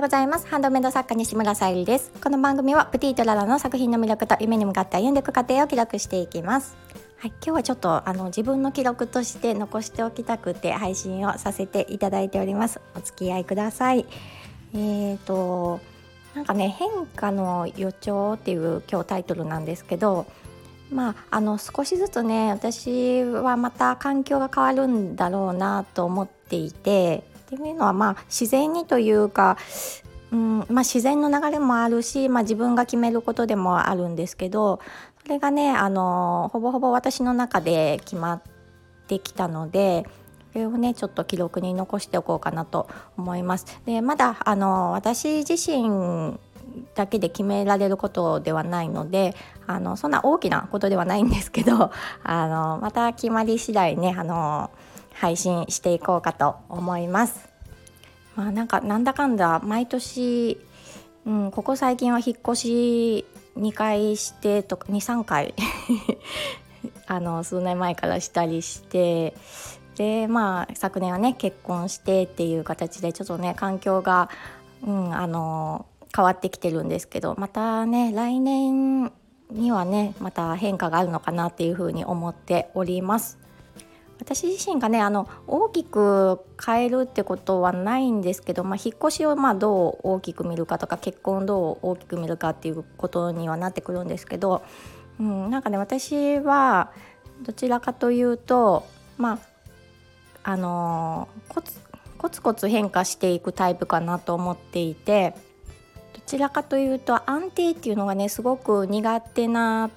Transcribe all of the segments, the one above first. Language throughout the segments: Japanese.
ございます。ハンドメイド作家西村さゆりです。この番組はプティとララの作品の魅力と夢に向かって歩んでいく過程を記録していきます。はい、今日はちょっとあの自分の記録として残しておきたくて配信をさせていただいております。お付き合いください。えーとなんかね変化の予兆っていう今日タイトルなんですけどまああの少しずつね私はまた環境が変わるんだろうなと思っていてっていうのはまあ自然にというかうんまあ、自然の流れもあるし、まあ、自分が決めることでもあるんですけどそれがねあのほぼほぼ私の中で決まってきたのでそれをねちょっと記録に残しておこうかなと思います。でまだあの私自身だけで決められることではないのであのそんな大きなことではないんですけどあのまた決まり次第ねあの配信していこうかと思います。まあなんかなんだかんだ毎年、うん、ここ最近は引っ越し2回してとか23回 あの数年前からしたりしてでまあ昨年はね結婚してっていう形でちょっとね環境が、うん、あの変わってきてるんですけどまたね来年にはねまた変化があるのかなっていうふうに思っております。私自身がねあの大きく変えるってことはないんですけど、まあ、引っ越しをまあどう大きく見るかとか結婚をどう大きく見るかっていうことにはなってくるんですけど、うん、なんかね私はどちらかというとまああのコツコツコツ変化していくタイプかなと思っていてどちらかというと安定っていうのがねすごく苦手な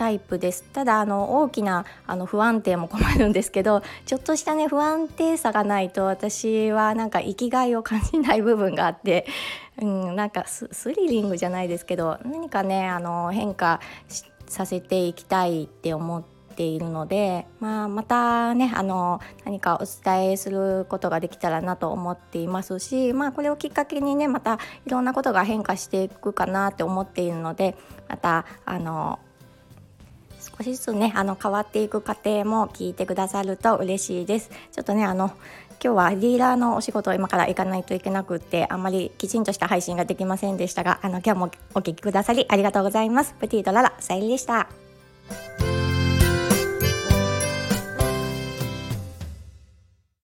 タイプです。ただあの大きなあの不安定も困るんですけどちょっとしたね不安定さがないと私はなんか生きがいを感じない部分があって、うん、なんかスリリングじゃないですけど何かねあの変化させていきたいって思っているので、まあ、またねあの何かお伝えすることができたらなと思っていますし、まあ、これをきっかけにねまたいろんなことが変化していくかなって思っているのでまたあの少しずつねあの変わっていく過程も聞いてくださると嬉しいです。ちょっとねあの今日はディーラーのお仕事を今から行かないといけなくってあんまりきちんとした配信ができませんでしたがあの今日もお聴きくださりありがとうございます。プティとララさゆりでした。